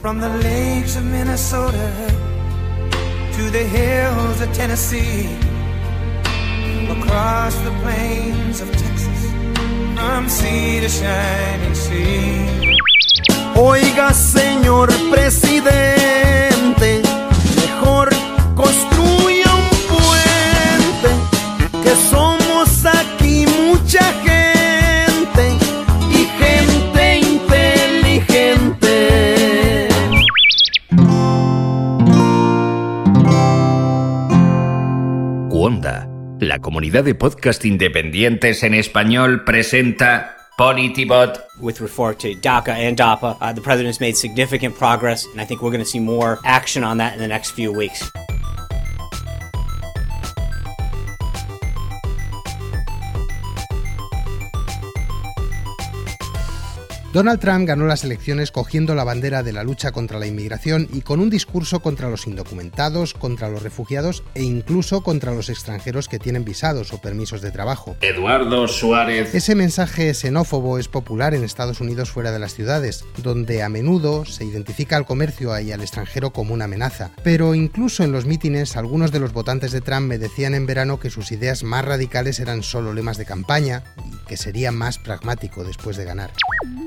From the lakes of Minnesota to the hills of Tennessee, across the plains of Texas, from sea to shining sea. Oiga, señor presidente, la comunidad de podcast independientes en español, presenta Politibot. With regard to DACA and DAPA, uh, the president has made significant progress, and I think we're going to see more action on that in the next few weeks. Donald Trump ganó las elecciones cogiendo la bandera de la lucha contra la inmigración y con un discurso contra los indocumentados, contra los refugiados e incluso contra los extranjeros que tienen visados o permisos de trabajo. Eduardo Suárez. Ese mensaje xenófobo es popular en Estados Unidos fuera de las ciudades, donde a menudo se identifica al comercio y al extranjero como una amenaza. Pero incluso en los mítines, algunos de los votantes de Trump me decían en verano que sus ideas más radicales eran solo lemas de campaña y que sería más pragmático después de ganar.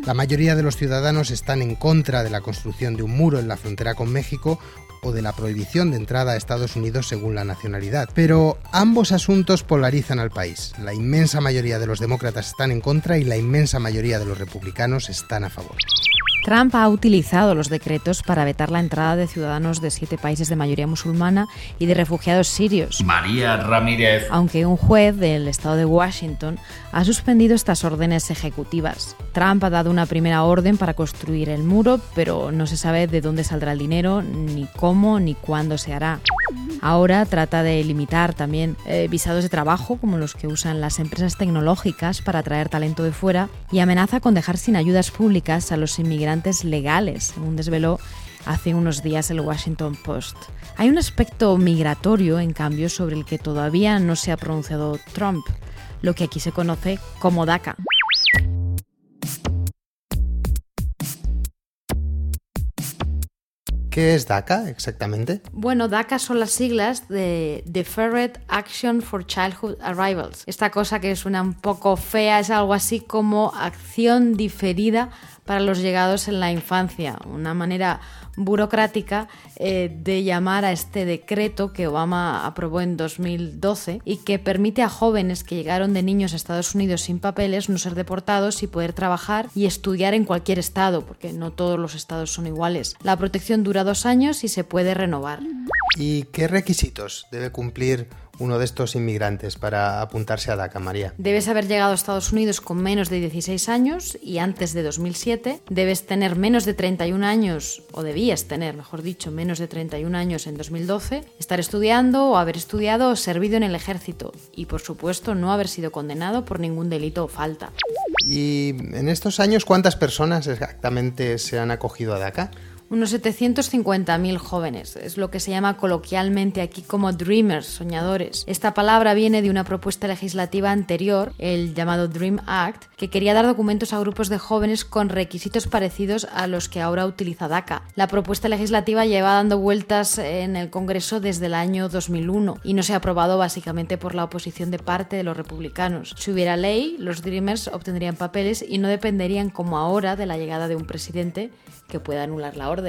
La mayoría de los ciudadanos están en contra de la construcción de un muro en la frontera con México o de la prohibición de entrada a Estados Unidos según la nacionalidad. Pero ambos asuntos polarizan al país. La inmensa mayoría de los demócratas están en contra y la inmensa mayoría de los republicanos están a favor. Trump ha utilizado los decretos para vetar la entrada de ciudadanos de siete países de mayoría musulmana y de refugiados sirios. María Ramírez. Aunque un juez del estado de Washington ha suspendido estas órdenes ejecutivas. Trump ha dado una primera orden para construir el muro, pero no se sabe de dónde saldrá el dinero, ni cómo, ni cuándo se hará. Ahora trata de limitar también eh, visados de trabajo, como los que usan las empresas tecnológicas para atraer talento de fuera, y amenaza con dejar sin ayudas públicas a los inmigrantes legales, según desveló hace unos días el Washington Post. Hay un aspecto migratorio, en cambio, sobre el que todavía no se ha pronunciado Trump, lo que aquí se conoce como DACA. ¿Qué es DACA exactamente? Bueno, DACA son las siglas de Deferred Action for Childhood Arrivals. Esta cosa que suena un poco fea es algo así como acción diferida para los llegados en la infancia, una manera burocrática eh, de llamar a este decreto que Obama aprobó en 2012 y que permite a jóvenes que llegaron de niños a Estados Unidos sin papeles no ser deportados y poder trabajar y estudiar en cualquier estado, porque no todos los estados son iguales. La protección dura dos años y se puede renovar. ¿Y qué requisitos debe cumplir uno de estos inmigrantes para apuntarse a DACA, María? Debes haber llegado a Estados Unidos con menos de 16 años y antes de 2007. Debes tener menos de 31 años, o debías tener, mejor dicho, menos de 31 años en 2012. Estar estudiando o haber estudiado o servido en el ejército. Y por supuesto, no haber sido condenado por ningún delito o falta. ¿Y en estos años cuántas personas exactamente se han acogido a DACA? Unos 750.000 jóvenes. Es lo que se llama coloquialmente aquí como dreamers, soñadores. Esta palabra viene de una propuesta legislativa anterior, el llamado Dream Act, que quería dar documentos a grupos de jóvenes con requisitos parecidos a los que ahora utiliza DACA. La propuesta legislativa lleva dando vueltas en el Congreso desde el año 2001 y no se ha aprobado básicamente por la oposición de parte de los republicanos. Si hubiera ley, los Dreamers obtendrían papeles y no dependerían como ahora de la llegada de un presidente que pueda anular la orden.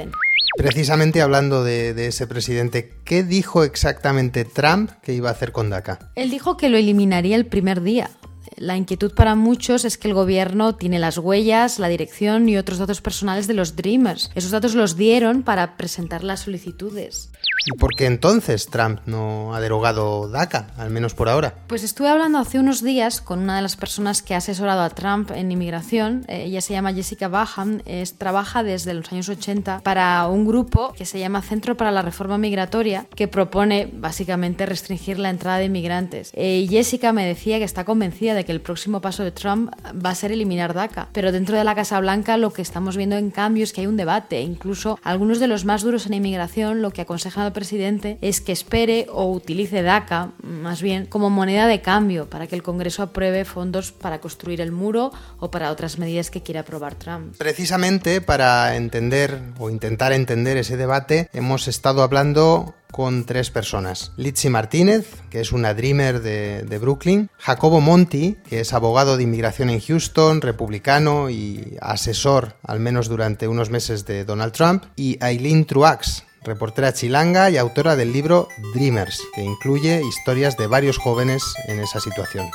Precisamente hablando de, de, ese presidente, ¿qué dijo exactamente Trump que iba a hacer con DACA? Él dijo que lo eliminaría el primer día. La inquietud para muchos es que el gobierno tiene las huellas, la dirección y otros datos personales de los Dreamers. Esos datos los dieron para presentar las solicitudes. ¿Y por qué entonces Trump no ha derogado DACA, al menos por ahora? Pues estuve hablando hace unos días con una de las personas que ha asesorado a Trump en inmigración. Ella se llama Jessica Baham, es, trabaja desde los años 80 para un grupo que se llama Centro para la Reforma Migratoria, que propone básicamente restringir la entrada de inmigrantes. Eh, Jessica me decía que está convencida de que el próximo paso de Trump va a ser eliminar DACA. Pero dentro de la Casa Blanca lo que estamos viendo en cambio es que hay un debate. Incluso algunos de los más duros en inmigración lo que aconsejan presidente es que espere o utilice DACA, más bien, como moneda de cambio para que el Congreso apruebe fondos para construir el muro o para otras medidas que quiera aprobar Trump. Precisamente para entender o intentar entender ese debate, hemos estado hablando con tres personas. Litsi Martínez, que es una dreamer de, de, Brooklyn, Jacobo Monti, que es abogado de inmigración en Houston, republicano y asesor, al menos durante unos meses, de Donald Trump, y Aileen Truax, reportera chilanga y autora del libro Dreamers, que incluye historias de varios jóvenes en esa situación.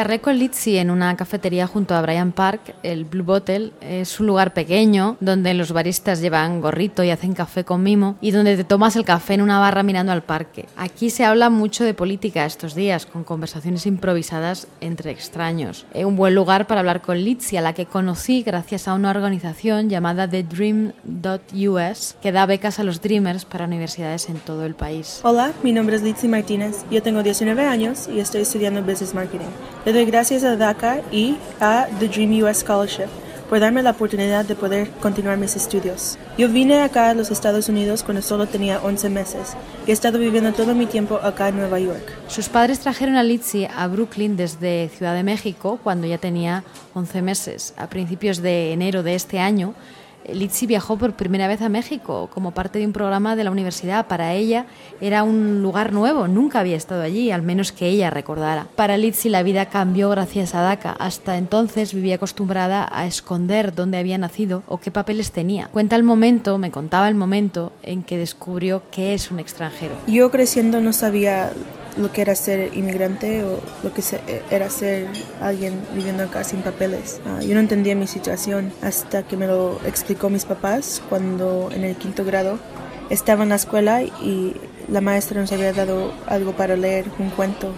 Charré con Litzy en una cafetería junto a Bryant Park. El Blue Bottle es un lugar pequeño donde los baristas llevan gorrito y hacen café con mimo y donde te tomas el café en una barra mirando al parque. Aquí se habla mucho de política estos días, con conversaciones improvisadas entre extraños. Es un buen lugar para hablar con Litzy, a la que conocí gracias a una organización llamada The Dream.us que da becas a los Dreamers para universidades en todo el país. Hola, mi nombre es Litzy Martínez. Yo tengo 19 años y estoy estudiando Business Marketing. Le doy gracias a DACA y a The Dream US Scholarship por darme la oportunidad de poder continuar mis estudios. Yo vine acá a los Estados Unidos cuando solo tenía 11 meses y he estado viviendo todo mi tiempo acá en Nueva York. Sus padres trajeron a Litzy a Brooklyn desde Ciudad de México cuando ya tenía 11 meses. A principios de enero de este año, Litzy viajó por primera vez a México como parte de un programa de la universidad. Para ella era un lugar nuevo, nunca había estado allí, al menos que ella recordara. Para Litzy la vida cambió gracias a DACA. Hasta entonces vivía acostumbrada a esconder dónde había nacido o qué papeles tenía. Cuenta el momento, me contaba el momento en que descubrió que es un extranjero. Yo creciendo no sabía lo que era ser inmigrante o lo que era ser alguien viviendo acá sin papeles. Uh, yo no entendía mi situación hasta que me lo explicó mis papás cuando en el quinto grado estaba en la escuela y la maestra nos había dado algo para leer, un cuento.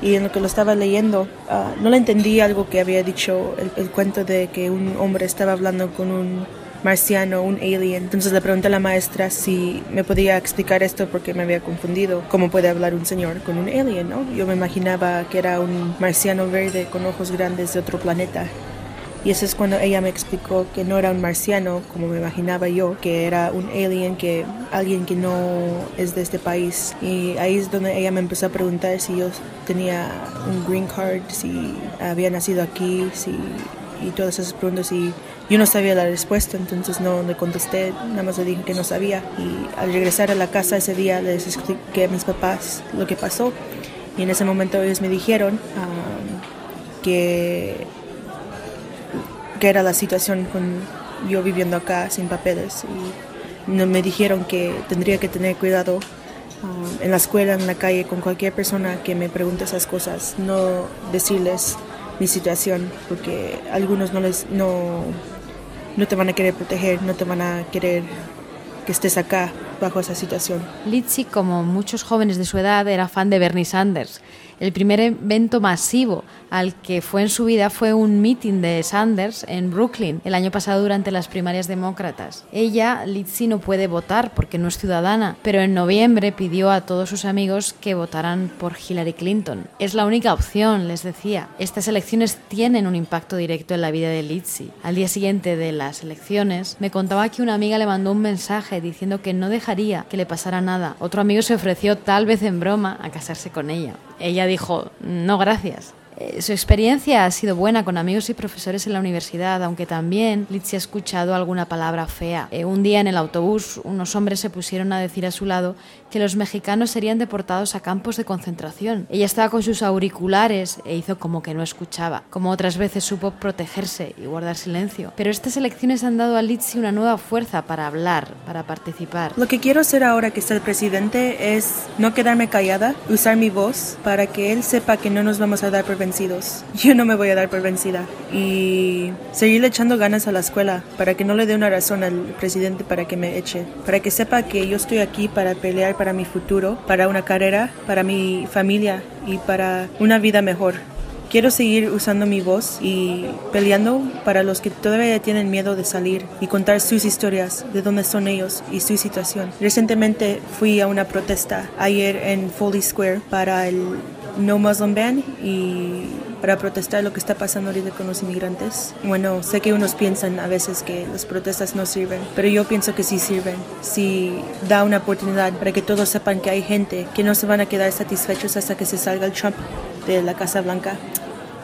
Y en lo que lo estaba leyendo, uh, no le entendí algo que había dicho el, el cuento de que un hombre estaba hablando con un marciano, un alien. Entonces le pregunté a la maestra si me podía explicar esto porque me había confundido. ¿Cómo puede hablar un señor con un alien? ¿no? Yo me imaginaba que era un marciano verde con ojos grandes de otro planeta. Y eso es cuando ella me explicó que no era un marciano como me imaginaba yo, que era un alien, que alguien que no es de este país. Y ahí es donde ella me empezó a preguntar si yo tenía un green card, si había nacido aquí, si y todas esas preguntas y yo no sabía la respuesta, entonces no le contesté, nada más le dije que no sabía. Y al regresar a la casa ese día les expliqué a mis papás lo que pasó y en ese momento ellos me dijeron um, que, que era la situación con yo viviendo acá sin papeles y me dijeron que tendría que tener cuidado um, en la escuela, en la calle, con cualquier persona que me pregunte esas cosas, no decirles mi situación, porque algunos no les no, no te van a querer proteger, no te van a querer que estés acá bajo esa situación. Litzy, como muchos jóvenes de su edad, era fan de Bernie Sanders. El primer evento masivo al que fue en su vida fue un meeting de Sanders en Brooklyn el año pasado durante las primarias demócratas. Ella, Litzy, no puede votar porque no es ciudadana, pero en noviembre pidió a todos sus amigos que votaran por Hillary Clinton. Es la única opción, les decía. Estas elecciones tienen un impacto directo en la vida de Litzy. Al día siguiente de las elecciones, me contaba que una amiga le mandó un mensaje diciendo que no dejaría que le pasara nada. Otro amigo se ofreció, tal vez en broma, a casarse con ella. Ella dijo, no gracias. Eh, su experiencia ha sido buena con amigos y profesores en la universidad, aunque también Litzy ha escuchado alguna palabra fea. Eh, un día en el autobús, unos hombres se pusieron a decir a su lado que los mexicanos serían deportados a campos de concentración. Ella estaba con sus auriculares e hizo como que no escuchaba. Como otras veces supo protegerse y guardar silencio. Pero estas elecciones han dado a Litzy una nueva fuerza para hablar, para participar. Lo que quiero hacer ahora que está el presidente es no quedarme callada, usar mi voz para que él sepa que no nos vamos a dar por vencidos. Yo no me voy a dar por vencida. Y seguirle echando ganas a la escuela para que no le dé una razón al presidente para que me eche. Para que sepa que yo estoy aquí para pelear para mi futuro, para una carrera, para mi familia y para una vida mejor. quiero seguir usando mi voz y peleando para los que todavía tienen miedo de salir y contar sus historias, de dónde son ellos y su situación. Recientemente fui a una protesta ayer en Foley Square para el No Muslim Ban y para protestar lo que está pasando ahorita con los inmigrantes. Bueno, sé que unos piensan a veces que las protestas no sirven, pero yo pienso que sí sirven. Si da una oportunidad para que todos sepan que hay gente que no se van a quedar satisfechos hasta que se salga el Trump de la Casa Blanca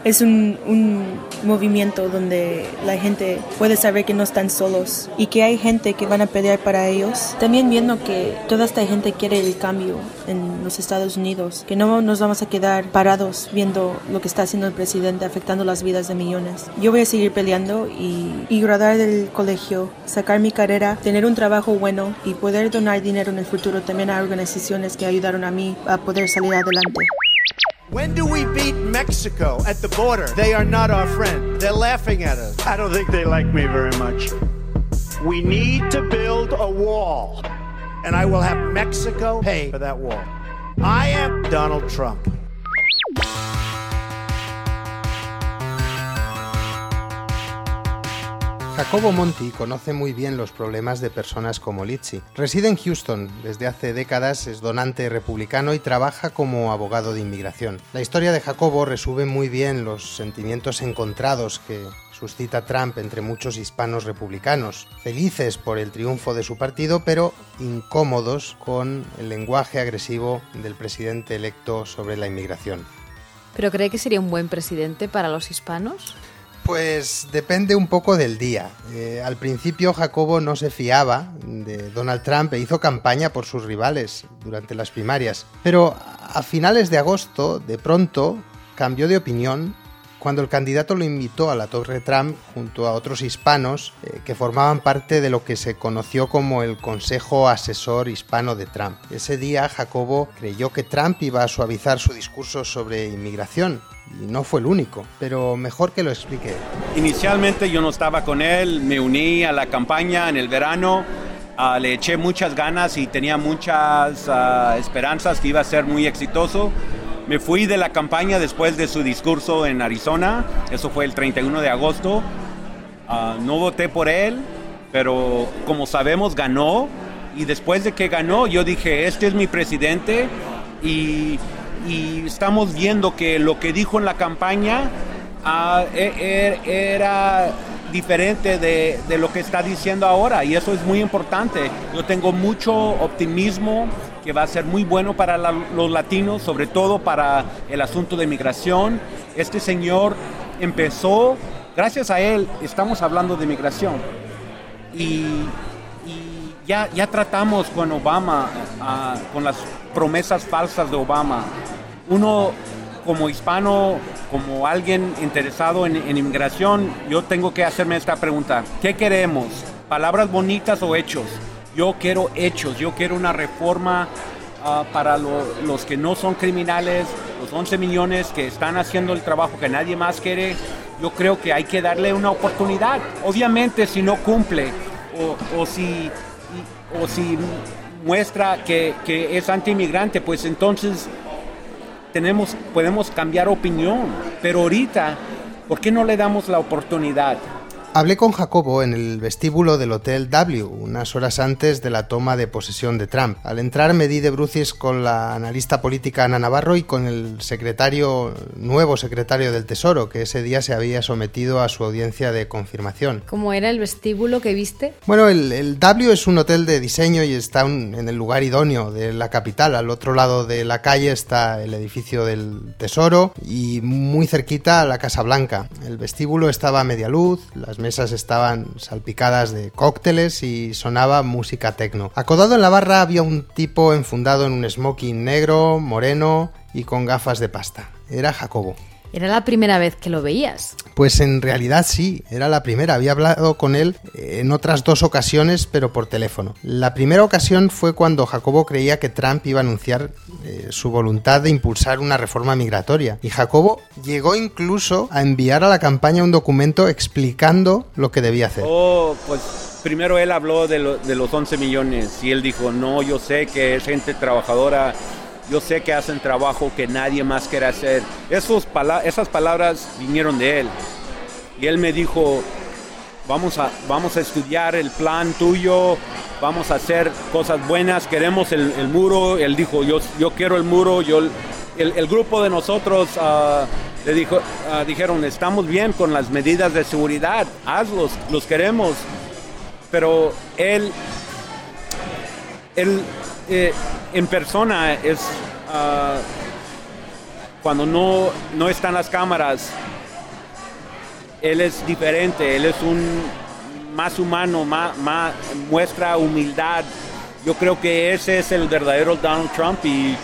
es un, un, movimiento donde la gente puede saber que no están solos y que hay gente que van a pelear para ellos. También viendo que toda esta gente quiere el cambio en los Estados Unidos, que no nos vamos a quedar parados viendo lo que está haciendo el presidente afectando las vidas de millones. Yo voy a seguir peleando y, y graduar del colegio, sacar mi carrera, tener un trabajo bueno y poder donar dinero en el futuro también a organizaciones que ayudaron a mí a poder salir adelante. When do we beat Mexico at the border? They are not our friend. They're laughing at us. I don't think they like me very much. We need to build a wall. And I will have Mexico pay for that wall. I am Donald Trump. Jacobo Monti conoce muy bien los problemas de personas como Litsi. Reside en Houston, desde hace décadas es donante republicano y trabaja como abogado de inmigración. La historia de Jacobo resume muy bien los sentimientos encontrados que suscita Trump entre muchos hispanos republicanos, felices por el triunfo de su partido, pero incómodos con el lenguaje agresivo del presidente electo sobre la inmigración. ¿Pero cree que sería un buen presidente para los hispanos? Pues depende un poco del día. Eh, al principio Jacobo no se fiaba de Donald Trump e hizo campaña por sus rivales durante las primarias. Pero a finales de agosto, de pronto, cambió de opinión cuando el candidato lo invitó a la Torre Trump junto a otros hispanos eh, que formaban parte de lo que se conoció como el Consejo Asesor Hispano de Trump. Ese día Jacobo creyó que Trump iba a suavizar su discurso sobre inmigración y no fue el único, pero mejor que lo explique. Inicialmente yo no estaba con él, me uní a la campaña en el verano, uh, le eché muchas ganas y tenía muchas uh, esperanzas que iba a ser muy exitoso. Me fui de la campaña después de su discurso en Arizona, eso fue el 31 de agosto. Uh, no voté por él, pero como sabemos ganó y después de que ganó yo dije, este es mi presidente y estamos viendo que lo que dijo en la campaña uh, er, era diferente de, lo que está diciendo ahora y eso es muy importante. Yo tengo mucho optimismo que va a ser muy bueno para los latinos, sobre todo para el asunto de migración. Este señor empezó, gracias a él estamos hablando de migración y, ya, ya tratamos con Obama, con las promesas falsas de Obama uno como hispano, como alguien interesado en, en, inmigración, yo tengo que hacerme esta pregunta. ¿Qué queremos? ¿Palabras bonitas o hechos? Yo quiero hechos, yo quiero una reforma uh, para lo, los que no son criminales, los 11 millones que están haciendo el trabajo que nadie más quiere. Yo creo que hay que darle una oportunidad. Obviamente si no cumple o, si, o si muestra que, que es anti-inmigrante, pues entonces tenemos, podemos cambiar opinión, pero ahorita, ¿por qué no le damos la oportunidad? Hablé con Jacobo en el vestíbulo del Hotel W, unas horas antes de la toma de posesión de Trump. Al entrar me di de brucis con la analista política Ana Navarro y con el secretario, nuevo secretario del Tesoro, que ese día se había sometido a su audiencia de confirmación. ¿Cómo era el vestíbulo que viste? Bueno, el, el W es un hotel de diseño y está un, en el lugar idóneo de la capital. Al otro lado de la calle está el edificio del Tesoro y muy cerquita la Casa Blanca. El vestíbulo estaba a media luz, las mesas estaban salpicadas de cócteles y sonaba música tecno. Acodado en la barra había un tipo enfundado en un smoking negro, moreno y con gafas de pasta. Era Jacobo. ¿Era la primera vez que lo veías? Pues en realidad sí, era la primera. Había hablado con él en otras dos ocasiones, pero por teléfono. La primera ocasión fue cuando Jacobo creía que Trump iba a anunciar eh, su voluntad de impulsar una reforma migratoria. Y Jacobo llegó incluso a enviar a la campaña un documento explicando lo que debía hacer. Oh, pues primero él habló de, lo, de los 11 millones y él dijo, no, yo sé que es gente trabajadora yo sé que hacen trabajo que nadie más quiere hacer. Esos esas palabras vinieron de él. Y él me dijo, vamos a, vamos a estudiar el plan tuyo, vamos a hacer cosas buenas, queremos el, muro. Él dijo, yo, yo quiero el muro. Yo, el, grupo de nosotros ah, le dijo, ah, dijeron, estamos bien con las medidas de seguridad, hazlos, los queremos. Pero él, él eh, en persona es, ah, cuando no, no están las cámaras, él es diferente, él es un más humano, más, muestra humildad. Yo creo que ese es el verdadero Donald Trump y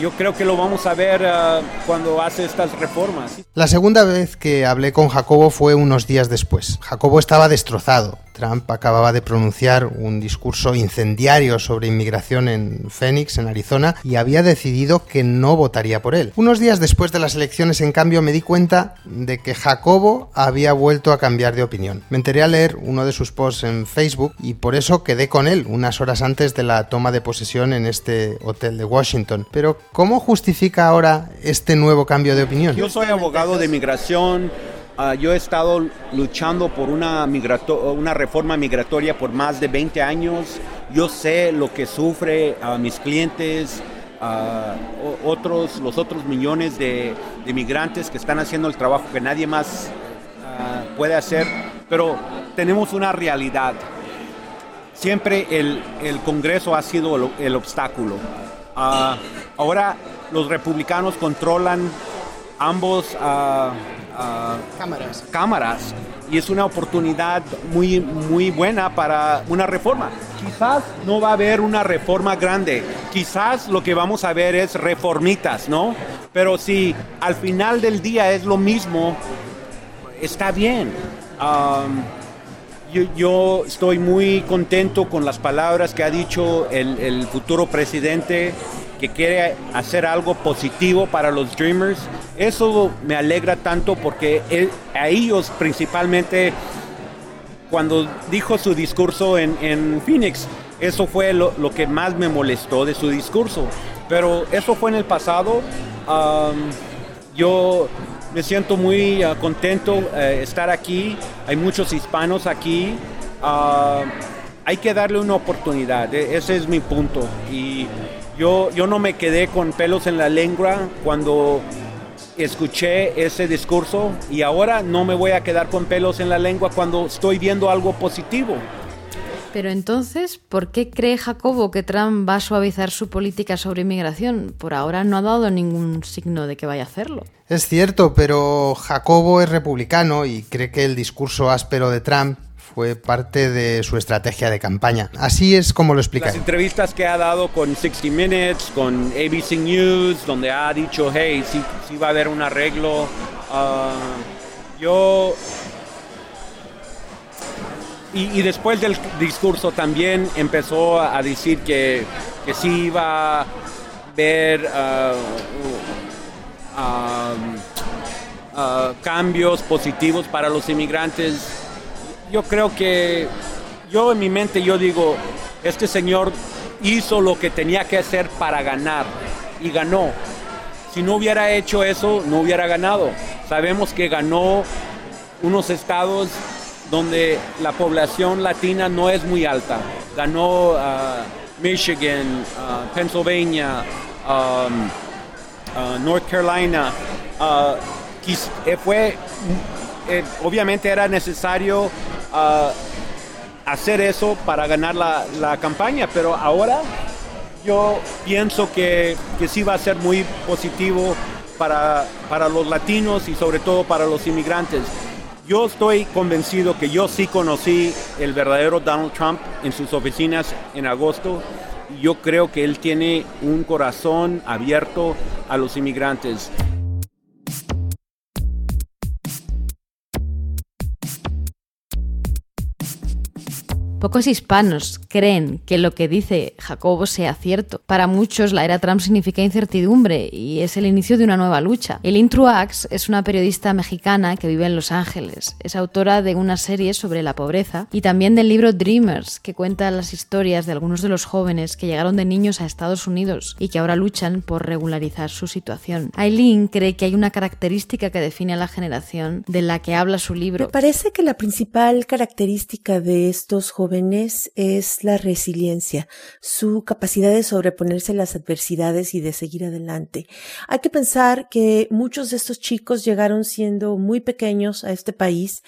yo creo que lo vamos a ver ah, cuando hace estas reformas. La segunda vez que hablé con Jacobo fue unos días después. Jacobo estaba destrozado. Trump acababa de pronunciar un discurso incendiario sobre inmigración en Phoenix, en Arizona, y había decidido que no votaría por él. Unos días después de las elecciones, en cambio, me di cuenta de que Jacobo había vuelto a cambiar de opinión. Me enteré a leer uno de sus posts en Facebook y por eso quedé con él unas horas antes de la toma de posesión en este hotel de Washington. Pero, ¿cómo justifica ahora este nuevo cambio de opinión? Yo soy abogado de inmigración Ah, yo he estado luchando por una, una reforma migratoria por más de 20 años. Yo sé lo que sufre a mis clientes, a otros, los otros millones de, de, migrantes que están haciendo el trabajo que nadie más ah, puede hacer. Pero tenemos una realidad. Siempre el, el Congreso ha sido el, el obstáculo. Ah, ahora los republicanos controlan ambos cámaras. cámaras y es una oportunidad muy, muy buena para una reforma. Quizás no va a haber una reforma grande, quizás lo que vamos a ver es reformitas, ¿no? Pero si al final del día es lo mismo, está bien. yo, estoy muy contento con las palabras que ha dicho el, el futuro presidente que quiere hacer algo positivo para los Dreamers. Eso me alegra tanto porque a ellos principalmente, cuando dijo su discurso en, Phoenix, eso fue lo, que más me molestó de su discurso. Pero eso fue en el pasado. yo me siento muy uh, contento uh, estar aquí. Hay muchos hispanos aquí. Uh, hay que darle una oportunidad. E, ese es mi punto. Y yo, yo no me quedé con pelos en la lengua cuando escuché ese discurso y ahora no me voy a quedar con pelos en la lengua cuando estoy viendo algo positivo. Pero entonces, ¿por qué cree Jacobo que Trump va a suavizar su política sobre inmigración? Por ahora no ha dado ningún signo de que vaya a hacerlo. Es cierto, pero Jacobo es republicano y cree que el discurso áspero de Trump fue parte de su estrategia de campaña. Así es como lo explica. Las entrevistas que ha dado con 60 Minutes, con ABC News, donde ha dicho, hey, sí, va a haber un arreglo. Ah, yo... Y, después del discurso también empezó a decir que, que sí iba a haber ah, ah, cambios positivos para los inmigrantes yo creo que yo en mi mente yo digo, este señor hizo lo que tenía que hacer para ganar y ganó. Si no hubiera hecho eso, no hubiera ganado. Sabemos que ganó unos estados donde la población latina no es muy alta. Ganó uh, Michigan, uh, Pennsylvania, uh, North Carolina. Eh, fue, eh, obviamente era necesario hacer eso para ganar la, campaña, pero ahora yo pienso que, que, sí va a ser muy positivo para, para los latinos y sobre todo para los inmigrantes. Yo estoy convencido que yo sí conocí el verdadero Donald Trump en sus oficinas en agosto. Yo creo que él tiene un corazón abierto a los inmigrantes. Pocos hispanos creen que lo que dice Jacobo sea cierto. Para muchos, la era Trump significa incertidumbre y es el inicio de una nueva lucha. Elin Truax es una periodista mexicana que vive en Los Ángeles. Es autora de una serie sobre la pobreza y también del libro Dreamers, que cuenta las historias de algunos de los jóvenes que llegaron de niños a Estados Unidos y que ahora luchan por regularizar su situación. Eileen cree que hay una característica que define a la generación de la que habla su libro. Me parece que la principal característica de estos jóvenes es la resiliencia, su capacidad de sobreponerse a las adversidades y de seguir adelante. Hay que pensar que muchos de estos chicos llegaron siendo muy pequeños a este país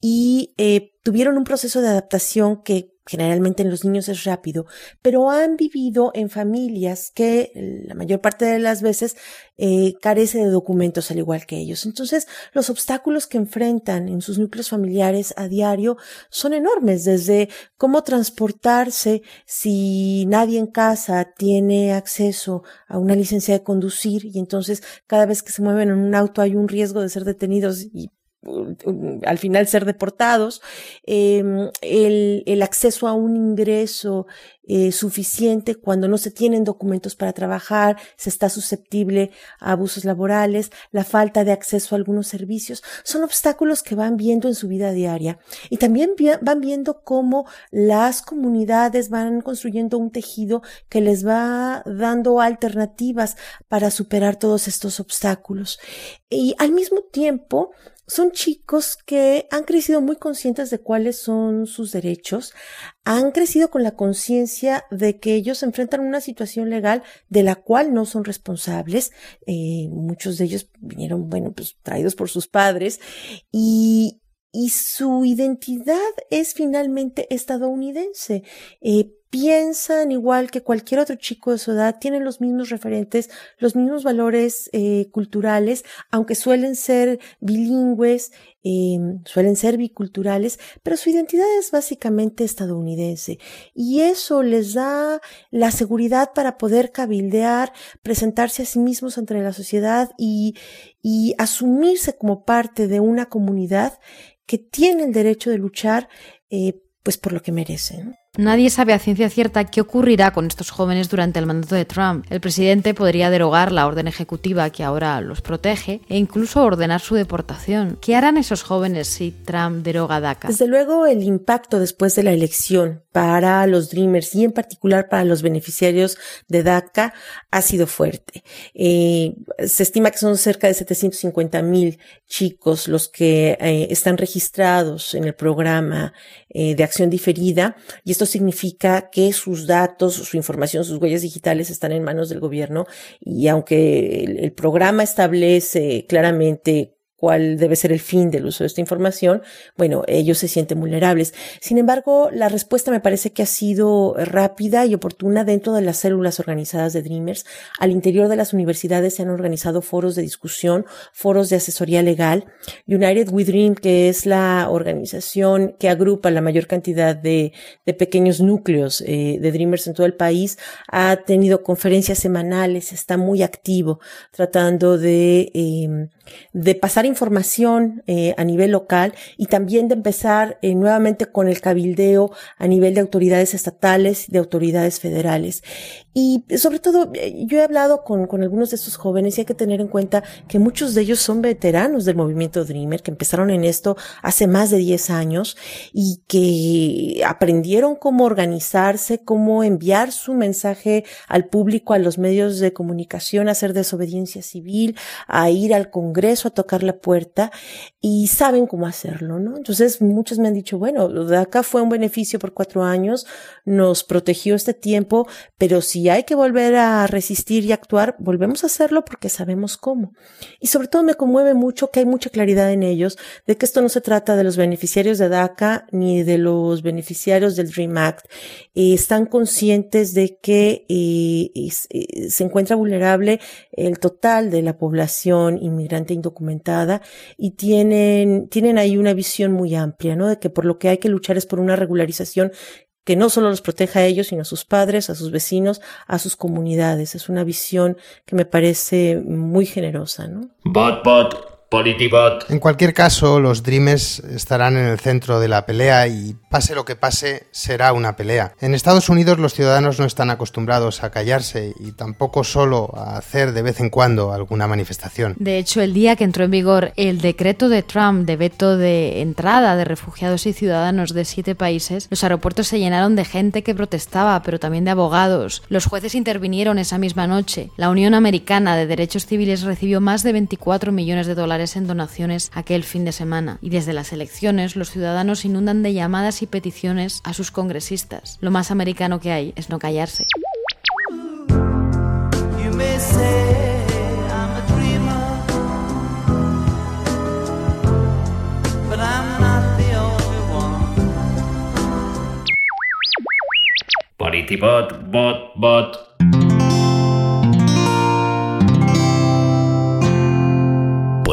y eh, tuvieron un proceso de adaptación que generalmente en los niños es rápido, pero han vivido en familias que la mayor parte de las veces eh, carece de documentos al igual que ellos. Entonces, los obstáculos que enfrentan en sus núcleos familiares a diario son enormes, desde cómo transportarse si nadie en casa tiene acceso a una licencia de conducir y entonces cada vez que se mueven en un auto hay un riesgo de ser detenidos y al final ser deportados, em, el, el, acceso a un ingreso eh, suficiente cuando no se tienen documentos para trabajar, se está susceptible a abusos laborales, la falta de acceso a algunos servicios, son obstáculos que van viendo en su vida diaria. Y también van viendo cómo las comunidades van construyendo un tejido que les va dando alternativas para superar todos estos obstáculos. Y al mismo tiempo, son chicos que han crecido muy conscientes de cuáles son sus derechos, han crecido con la conciencia de que ellos enfrentan una situación legal de la cual no son responsables. Eh, muchos de ellos vinieron, bueno, pues traídos por sus padres y, y su identidad es finalmente estadounidense. Eh, piensan igual que cualquier otro chico de su edad, tienen los mismos referentes, los mismos valores eh, culturales, aunque suelen ser bilingües, eh, suelen ser biculturales, pero su identidad es básicamente estadounidense y eso les da la seguridad para poder cabildear, presentarse a sí mismos ante la sociedad y, y asumirse como parte de una comunidad que tiene el derecho de luchar eh, pues por lo que merecen. Nadie sabe a ciencia cierta qué ocurrirá con estos jóvenes durante el mandato de Trump. El presidente podría derogar la orden ejecutiva que ahora los protege e incluso ordenar su deportación. ¿Qué harán esos jóvenes si Trump deroga DACA? Desde luego, el impacto después de la elección para los Dreamers y en particular para los beneficiarios de DACA ha sido fuerte. Eh, se estima que son cerca de 750 mil chicos los que eh, están registrados en el programa eh, de acción diferida y esto significa que sus datos, su información, sus huellas digitales están en manos del gobierno y aunque el, programa establece claramente cuál debe ser el fin del uso de esta información, bueno, ellos se sienten vulnerables. Sin embargo, la respuesta me parece que ha sido rápida y oportuna dentro de las células organizadas de Dreamers. Al interior de las universidades se han organizado foros de discusión, foros de asesoría legal. United We Dream, que es la organización que agrupa la mayor cantidad de, de pequeños núcleos eh, de Dreamers en todo el país, ha tenido conferencias semanales, está muy activo tratando de, eh, de pasar información eh, a nivel local y también de empezar eh, nuevamente con el cabildeo a nivel de autoridades estatales, de autoridades federales. Y sobre todo, eh, yo he hablado con, con algunos de estos jóvenes y hay que tener en cuenta que muchos de ellos son veteranos del movimiento Dreamer, que empezaron en esto hace más de 10 años y que aprendieron cómo organizarse, cómo enviar su mensaje al público, a los medios de comunicación, a hacer desobediencia civil, a ir al Congreso a tocar la puerta y saben cómo hacerlo, ¿no? Entonces muchos me han dicho, bueno, lo de acá fue un beneficio por cuatro años, nos protegió este tiempo, pero si hay que volver a resistir y actuar, volvemos a hacerlo porque sabemos cómo. Y sobre todo me conmueve mucho que hay mucha claridad en ellos de que esto no se trata de los beneficiarios de DACA ni de los beneficiarios del Dream Act. Eh, están conscientes de que eh, eh, se encuentra vulnerable el total de la población inmigrante indocumentada y tienen, tienen ahí una visión muy amplia, ¿no? De que por lo que hay que luchar es por una regularización que no solo los proteja a ellos, sino a sus padres, a sus vecinos, a sus comunidades. Es una visión que me parece muy generosa, ¿no? Politibot. En cualquier caso, los Dreamers estarán en el centro de la pelea y pase lo que pase, será una pelea. En Estados Unidos los ciudadanos no están acostumbrados a callarse y tampoco solo a hacer de vez en cuando alguna manifestación. De hecho, el día que entró en vigor el decreto de Trump de veto de entrada de refugiados y ciudadanos de siete países, los aeropuertos se llenaron de gente que protestaba, pero también de abogados. Los jueces intervinieron esa misma noche. La Unión Americana de Derechos Civiles recibió más de 24 millones de dólares en donaciones aquel fin de semana. Y desde las elecciones, los ciudadanos inundan de llamadas y peticiones a sus congresistas. Lo más americano que hay es no callarse. Politibot, bot, bot.